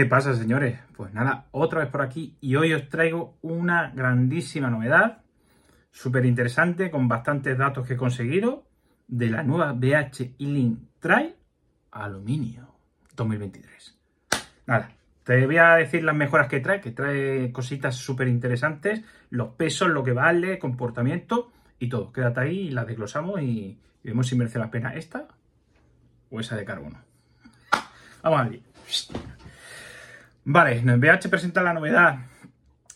¿Qué pasa, señores? Pues nada, otra vez por aquí y hoy os traigo una grandísima novedad, súper interesante, con bastantes datos que he conseguido, de la nueva BH E-Link Trail Aluminio 2023. Nada, te voy a decir las mejoras que trae, que trae cositas súper interesantes, los pesos, lo que vale, comportamiento y todo. Quédate ahí y las desglosamos y, vemos si merece la pena esta o esa de carbono. Vamos a ver. Vale, BH presenta la novedad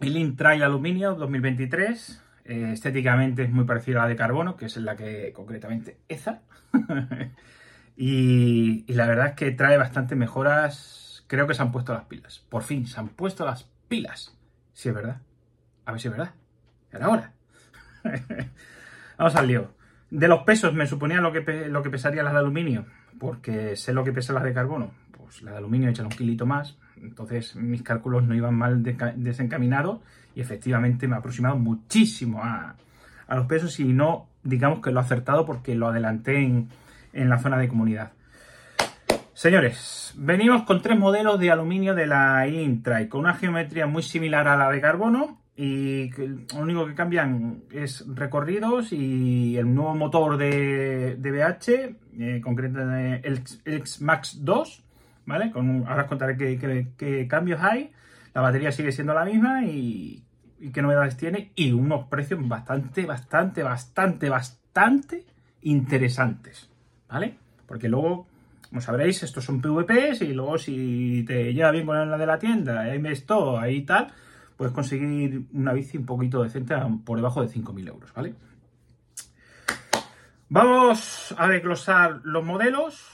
el Trail Aluminio 2023. Eh, estéticamente es muy parecida a la de carbono, que es la que concretamente esa. y, la verdad es que trae bastantes mejoras. Creo que se han puesto las pilas. Por fin, se han puesto las pilas. Si es verdad. A ver si es verdad. Era hora. Vamos al lío. De los pesos me suponía lo que, lo que pesaría las de aluminio, porque sé lo que pesa las de carbono. Pues la de aluminio echan un kilito más, entonces mis cálculos no iban mal desencaminados y efectivamente me ha aproximado muchísimo a, los pesos y no digamos que lo he acertado porque lo adelanté en, la zona de comunidad. Señores, venimos con tres modelos de aluminio de la Intra con una geometría muy similar a la de carbono y lo único que cambian es recorridos y el nuevo motor de, BH, eh, el X Max 2, ¿vale? Con, ahora os contaré qué, cambios hay. La batería sigue siendo la misma y, qué novedades tiene. Y unos precios bastante, bastante, bastante, bastante interesantes, ¿vale? Porque luego, como sabréis, estos son PVPs y luego si te lleva bien con la de la tienda, ahí me esto, ahí tal, puedes conseguir una bici un poquito decente por debajo de 5.000 euros, ¿vale? Vamos a desglosar los modelos,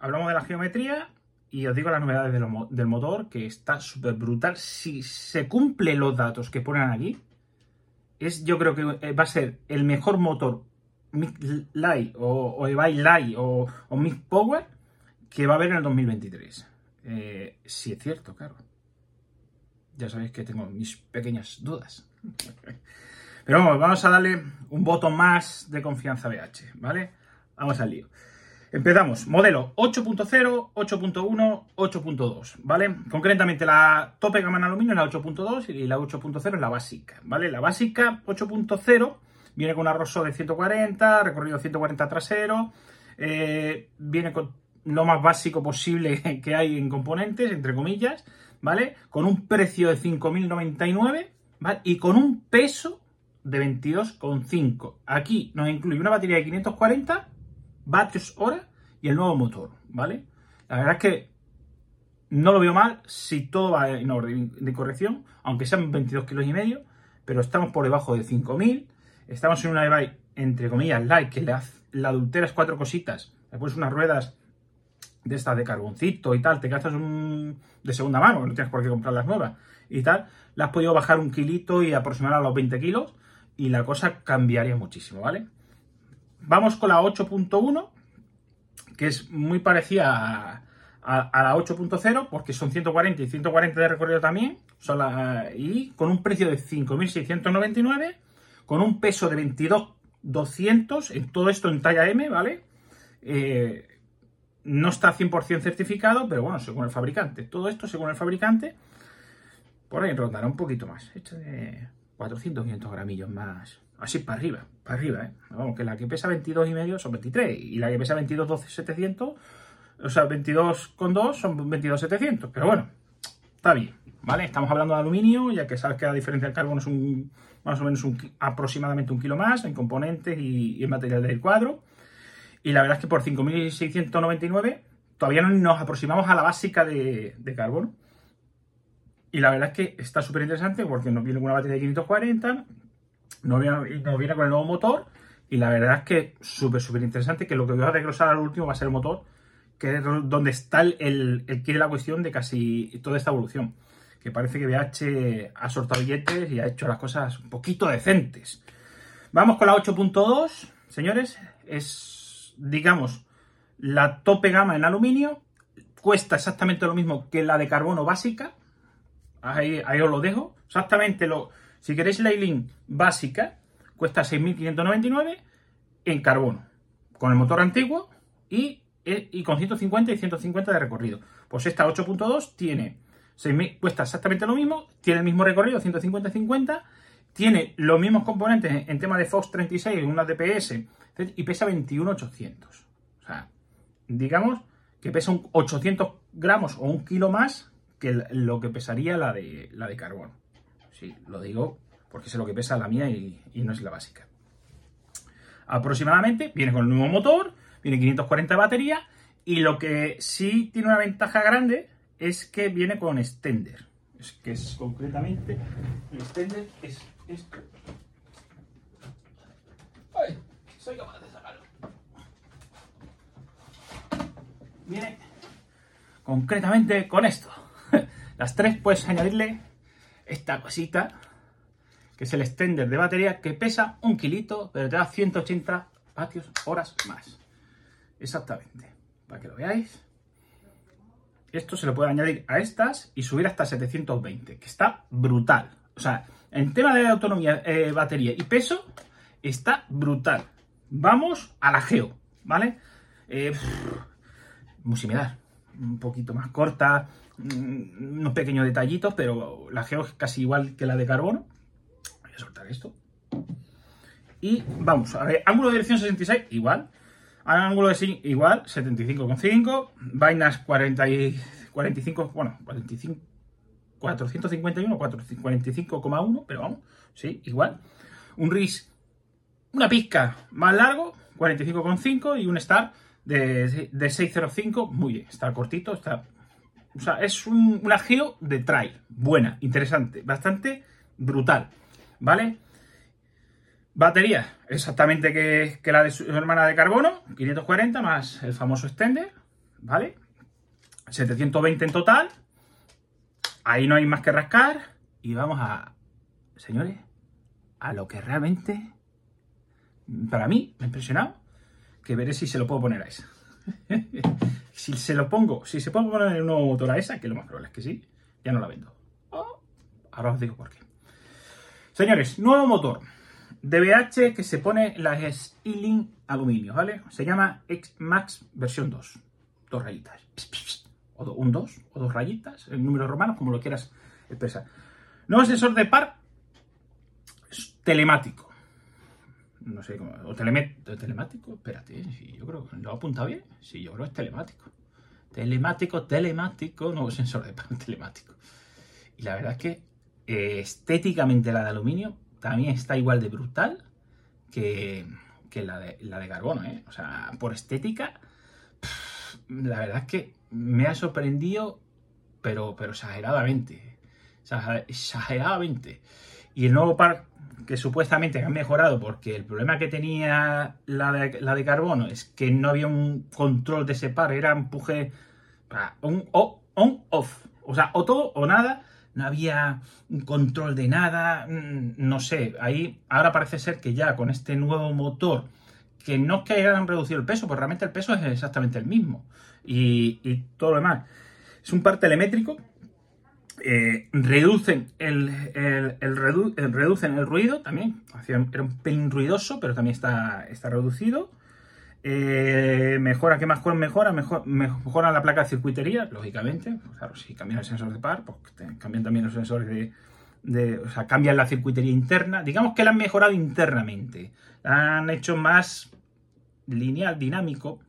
hablamos de la geometría y os digo las novedades del motor, que está súper brutal. Si se cumplen los datos que ponen aquí, es, yo creo que eh, va a ser el mejor motor Mic Light o, o Light o, o Mic Power que va a haber en el 2023. Eh, si es cierto, claro. Ya sabéis que tengo mis pequeñas dudas. Pero vamos, vamos a darle un voto más de confianza a BH, ¿vale? Vamos al lío. Empezamos, modelo 8.0, 8.1, 8.2, ¿vale? Concretamente la tope gama en aluminio es la 8.2 y la 8.0 es la básica, ¿vale? La básica 8.0 viene con arroso de 140, recorrido 140 trasero, eh, viene con lo más básico posible que hay en componentes, entre comillas, ¿vale? Con un precio de 5.099, ¿vale? Y con un peso de 22,5. Aquí nos incluye una batería de 540 vatios hora y el nuevo motor, ¿vale? La verdad es que no lo veo mal si todo va en orden de corrección, aunque sean 22 kilos y medio, pero estamos por debajo de 5000. Estamos en una e entre comillas, light, que le, la adulteras cuatro cositas, después unas ruedas de estas de carboncito y tal, te gastas un de segunda mano, no tienes por qué comprar las nuevas y tal, le has podido bajar un kilito y aproximar a los 20 kilos y la cosa cambiaría muchísimo, ¿vale? Vamos con la 8.1, que es muy parecida a, la 8.0, porque son 140 y 140 de recorrido también, y con un precio de 5.699, con un peso de 22.200, en todo esto en talla M, ¿vale? Eh, no está 100% certificado, pero bueno, según el fabricante. Todo esto según el fabricante, por ahí rondará un poquito más. Hecho de 400, 500 gramillos más Así para arriba, para arriba, ¿eh? Vamos, que la que pesa 22 y medio son 23 y la que pesa 22, 12, 700, o sea, 22 con 2 son 22, 700. Pero bueno, está bien, ¿vale? Estamos hablando de aluminio, ya que sabes que la diferencia del carbono es un, más o menos un, aproximadamente un kilo más en componentes y, en material del cuadro. Y la verdad es que por 5.699 todavía no nos aproximamos a la básica de, de carbono. Y la verdad es que está súper interesante porque nos viene una batería de 540, no viene, con el nuevo motor y la verdad es que súper, súper interesante que lo que voy a desglosar al último va a ser el motor, que es donde está el, el, de la cuestión de casi toda esta evolución. Que parece que BH ha soltado billetes y ha hecho las cosas un poquito decentes. Vamos con la 8.2, señores. Es, digamos, la tope gama en aluminio. Cuesta exactamente lo mismo que la de carbono básica. Ahí, ahí os lo dejo. Exactamente lo, si queréis la link básica, cuesta 6.599 en carbono, con el motor antiguo y, y, con 150 y 150 de recorrido. Pues esta 8.2 tiene cuesta exactamente lo mismo, tiene el mismo recorrido, 150-50, tiene los mismos componentes en tema de Fox 36, una DPS, y pesa 21,800. O sea, digamos que pesa un 800 gramos o un kilo más que lo que pesaría la de, la de carbono. Sí, lo digo porque sé lo que pesa la mía y, no es la básica. Aproximadamente viene con el nuevo motor, viene 540 batería y lo que sí tiene una ventaja grande es que viene con extender. Es que es concretamente el extender es esto. ¡Ay! Soy capaz de sacarlo. Viene concretamente con esto. Las tres puedes añadirle esta cosita que es el extender de batería que pesa un kilito, pero te da 180 vatios horas más. Exactamente. Para que lo veáis. Esto se lo puede añadir a estas y subir hasta 720, que está brutal. O sea, en tema de autonomía, eh, batería y peso, está brutal. Vamos a la Geo, ¿vale? Eh, muy similar. Un poquito más corta, mm, unos pequeños detallitos, pero la Geo es casi igual que la de carbono. Voy a soltar esto. Y vamos, a ver, ángulo de dirección 66, igual. Ángulo de sí, igual, 75,5. Vainas 40 y 45, bueno, 45, 451, 45,1, pero vamos, sí, igual. Un RIS, una pizca más largo, 45,5 y un Star de, de 605, muy bien, está cortito, está... O sea, es un, una geo de trail, buena, interesante, bastante brutal, ¿vale? Batería, exactamente que, la de su hermana de carbono, 540 más el famoso extender, ¿vale? 720 en total. Ahí no hay más que rascar. Y vamos a, señores, a lo que realmente, para mí, me ha impresionado, que veré si se lo puedo poner a esa. si se lo pongo, si se puede poner en un nuevo motor a esa, que lo más probable es que sí, ya no la vendo. Oh, ahora os digo por qué. Señores, nuevo motor. DBH que se pone las Stilling aluminio, ¿vale? Se llama X-Max versión 2. Dos rayitas. O un 2 o dos rayitas, en números romanos, como lo quieras expresar. Nuevo sensor de par telemático. No sé cómo. O telemático. Espérate, yo creo que lo he apuntado bien. Sí, yo creo que es telemático. Telemático, telemático, nuevo sensor de par telemático. Y la verdad es que eh, estéticamente la de aluminio también está igual de brutal que, la, de, la de carbono, ¿eh? O sea, por estética, la verdad es que me ha sorprendido, pero, pero exageradamente. Exageradamente. Y el nuevo par que supuestamente han mejorado porque el problema que tenía la de, la de carbono es que no había un control de ese par, era empuje un on-off. O sea, o todo o nada no había un control de nada, mm, no sé, ahí ahora parece ser que ya con este nuevo motor, que no es que hayan reducido el peso, pues realmente el peso es exactamente el mismo y, todo lo demás. Es un par telemétrico, eh, reducen el, el, reducen el ruido también, era un pelín ruidoso, pero también está, está reducido. Eh, mejora, ¿qué más mejora? Mejor, mejora la placa de circuitería, lógicamente. Pues claro, si cambian el sensor de par, pues cambian también los sensores de, O sea, cambian la circuitería interna. Digamos que la han mejorado internamente. La han hecho más lineal, dinámico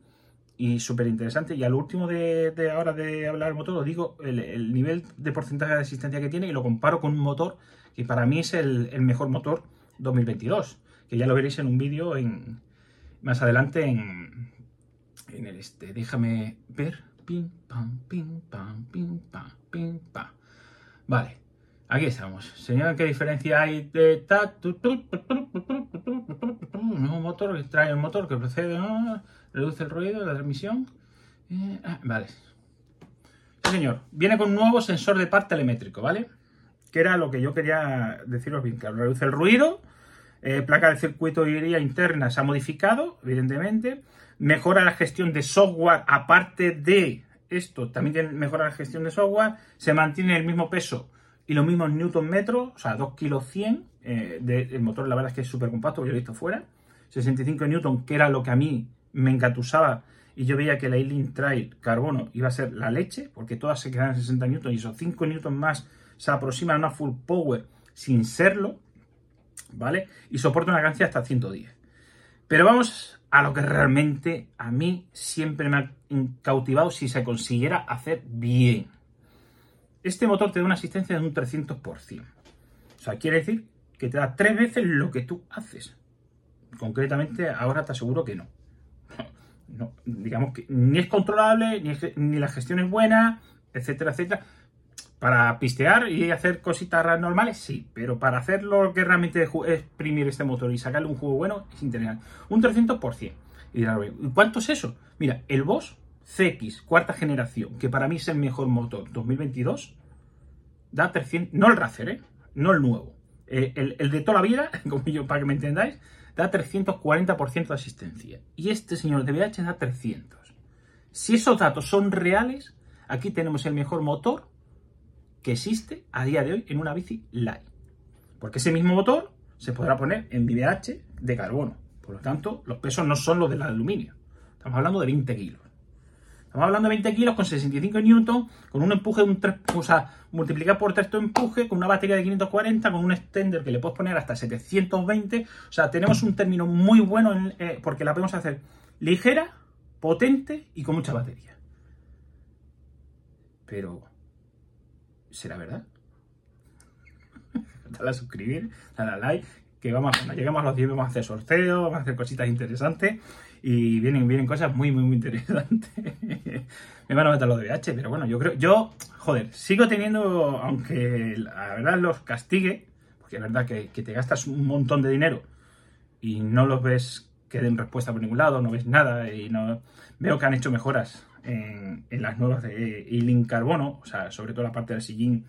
y súper interesante. Y al último de, ahora de hablar del motor, os digo el, nivel de porcentaje de asistencia que tiene y lo comparo con un motor que para mí es el, mejor motor 2022. Que ya lo veréis en un vídeo en más adelante en, en el este. Déjame ver. Pim, pam, pim, pam, pim, pam, pim, pam. Vale, aquí estamos. Señor, ¿qué diferencia hay de un motor que trae el motor que procede, reduce el ruido de la transmisión. Eh, ah, vale. Sí, señor. Viene con un nuevo sensor de par telemétrico, ¿vale? Que era lo que yo quería deciros bien claro. Reduce el ruido eh, placa de circuito circuitoría interna se ha modificado, evidentemente. Mejora la gestión de software, aparte de esto, también mejora la gestión de software. Se mantiene el mismo peso y los mismos newton metros, o sea, 2 kilos 100. Eh, el motor, la verdad es que es súper compacto, yo lo he visto fuera. 65 newton, que era lo que a mí me engatusaba y yo veía que la E-Link Trail Carbono iba a ser la leche, porque todas se quedan en 60 newtons y esos 5 newtons más se aproximan a una full power sin serlo, ¿vale? Y soporta una cadencia hasta 110. Pero vamos a lo que realmente a mí siempre me ha cautivado si se consiguiera hacer bien. Este motor te da una asistencia de un 300%. O sea, quiere decir que te da tres veces lo que tú haces. Concretamente, ahora te aseguro que no. Digamos que ni es controlable, ni, ni la gestión es buena, etcétera, etcétera. Para pistear y hacer cositas normales, sí, pero para hacer lo que realmente es exprimir este motor y sacarle un juego bueno, es interesante. Un 300%. Y ¿cuánto es eso? Mira, el Boss CX, cuarta generación, que para mí es el mejor motor 2022, da 300, no el Racer, ¿eh? no el nuevo, eh, el, el, de toda la vida, como yo, para que me entendáis, da 340% de asistencia. Y este señor de VH da 300. Si esos datos son reales, aquí tenemos el mejor motor que existe a día de hoy en una bici light. Porque ese mismo motor se podrá poner en VH de carbono. Por lo tanto, los pesos no son los del aluminio. Estamos hablando de 20 kilos. Estamos hablando de 20 kilos con 65 newton, con un empuje de un 3, o sea, multiplicar por 3 tu empuje, con una batería de 540, con un extender que le puedes poner hasta 720. O sea, tenemos un término muy bueno eh, porque la podemos hacer ligera, potente y con mucha batería. Pero, ¿será verdad? dale a suscribir, dale a like, que vamos, cuando lleguemos a los 10 vamos a hacer sorteos, vamos a hacer cositas interesantes y vienen, vienen cosas muy, muy, muy interesantes. Me van a meter los de VH, pero bueno, yo creo, yo, joder, sigo teniendo, aunque la verdad los castigue, porque es verdad que, te gastas un montón de dinero y no los ves que den respuesta por ningún lado, no ves nada y no veo que han hecho mejoras en, las nuevas de E-Link Carbono, o sea, sobre todo la parte del sillín,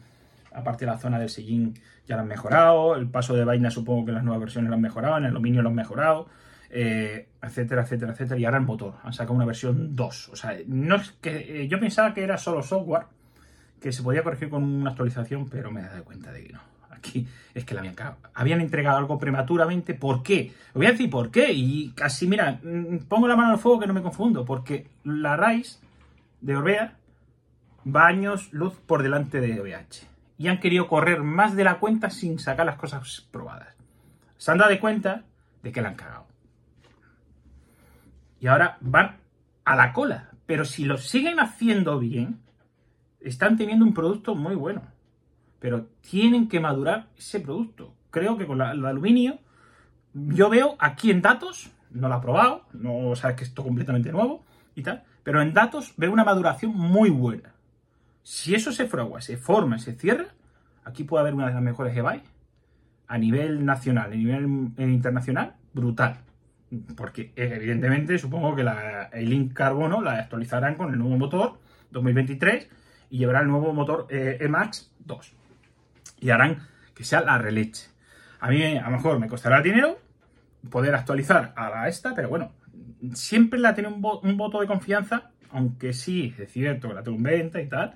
aparte la zona del sillín ya lo han mejorado, el paso de vaina supongo que las nuevas versiones lo han mejorado, en el aluminio lo han mejorado, eh, etcétera, etcétera, etcétera. Y ahora el motor, han sacado una versión 2. O sea, no es que eh, yo pensaba que era solo software, que se podía corregir con una actualización, pero me he dado cuenta de que no. Aquí es que la habían, habían entregado algo prematuramente. ¿Por qué? Os voy a decir por qué. Y casi, mira, mm, pongo la mano al fuego que no me confundo, porque la RAIS de Orbea va años luz por delante de OVH. Y han querido correr más de la cuenta sin sacar las cosas probadas. Se han dado cuenta de que la han cagado y ahora van a la cola. Pero si lo siguen haciendo bien, están teniendo un producto muy bueno. Pero tienen que madurar ese producto. Creo que con el aluminio, yo veo aquí en datos, no lo he probado, no sabes que esto es completamente nuevo y tal, pero en datos veo una maduración muy buena. Si eso se fragua, se forma, se cierra, aquí puede haber una de las mejores e a nivel nacional, a nivel eh, internacional, brutal porque evidentemente supongo que la E-Link Carbono la actualizarán con el nuevo motor 2023 y llevará el nuevo motor eh, E-Max 2 y harán que sea la releche. A mí a lo mejor me costará dinero poder actualizar a esta, pero bueno, siempre la tiene un, voto de confianza, aunque sí, es cierto que la tengo en venta y tal,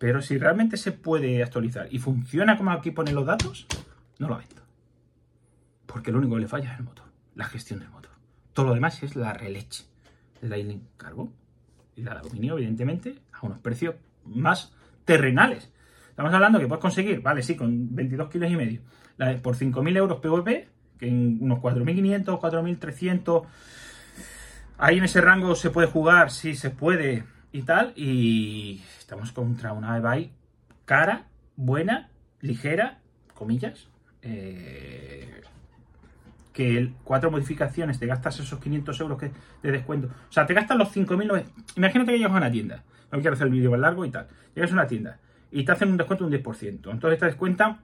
pero si realmente se puede actualizar y funciona como aquí ponen los datos, no lo vendo. Porque lo único que le falla es el motor la gestión del motor. Todo lo demás es la releche de la Lightning Carbon y la aluminio, evidentemente, a unos precios más terrenales. Estamos hablando que puedes conseguir, vale, sí, con 22 kilos y medio, por 5.000 euros PVP, que en unos 4.500, 4.300, ahí en ese rango se puede jugar, sí se puede y tal, y estamos contra una e cara, buena, ligera, comillas, eh, que cuatro modificaciones te gastas esos 500 euros que, de descuento. O sea, te gastas los 5.000. Imagínate que llegas a una tienda. No quiero hacer el vídeo más largo y tal. Llegas a una tienda y te hacen un descuento de un 10%. Entonces te descuentan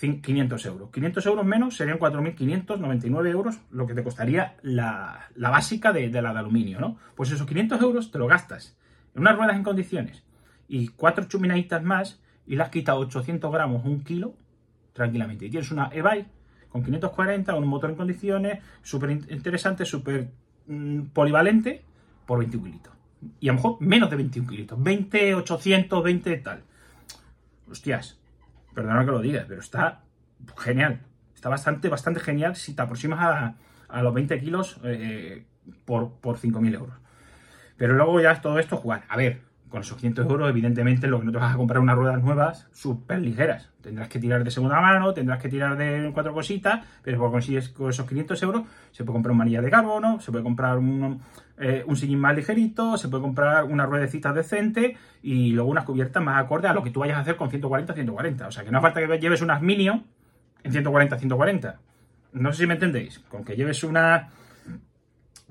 500 euros. 500 euros menos serían 4.599 euros, lo que te costaría la, básica de, la de aluminio, ¿no? Pues esos 500 euros te lo gastas unas ruedas en condiciones y cuatro chuminaditas más y le has quitado 800 gramos, un kilo, tranquilamente. Y tienes una e-bike con 540, un motor en condiciones, súper interesante, súper mm, polivalente, por 21 kilitos. Y a lo mejor menos de 21 kilitos, 20, 800, 20 tal. Hostias, perdona que lo diga, pero está genial. Está bastante, bastante genial si te aproximas a, los 20 kilos eh, por, por 5.000 euros. Pero luego ya todo esto jugar. A ver, con esos 500 euros, evidentemente, lo que no te vas a comprar unas ruedas nuevas súper ligeras. Tendrás que tirar de segunda mano, tendrás que tirar de cuatro cositas, pero si consigues con esos 500 euros, se puede comprar un manilla de carbono, se puede comprar un, eh, un sillín más ligerito, se puede comprar una ruedecita decente y luego unas cubiertas más acorde a lo que tú vayas a hacer con 140, 140. O sea, que no hace falta que lleves unas Minion en 140, 140. No sé si me entendéis. Con que lleves una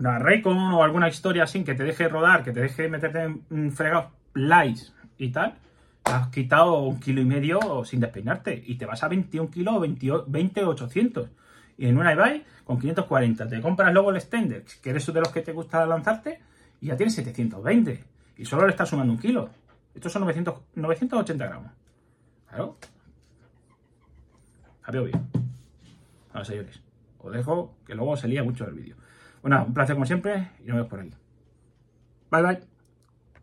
una Raycon o alguna historia así que te deje rodar, que te deje meterte en fregados lights y tal, has quitado un kilo y medio sin despeinarte y te vas a 21 kilos, 20, 800. Y en una eBay con 540 te compras luego el extender, que eres de los que te gusta lanzarte, y ya tienes 720. Y solo le estás sumando un kilo. Estos son 900, 980 gramos. Claro. Había bien. Ahora, señores, os dejo que luego se lía mucho el vídeo. Bueno, un placer como siempre y nos vemos por aquí. Bye bye.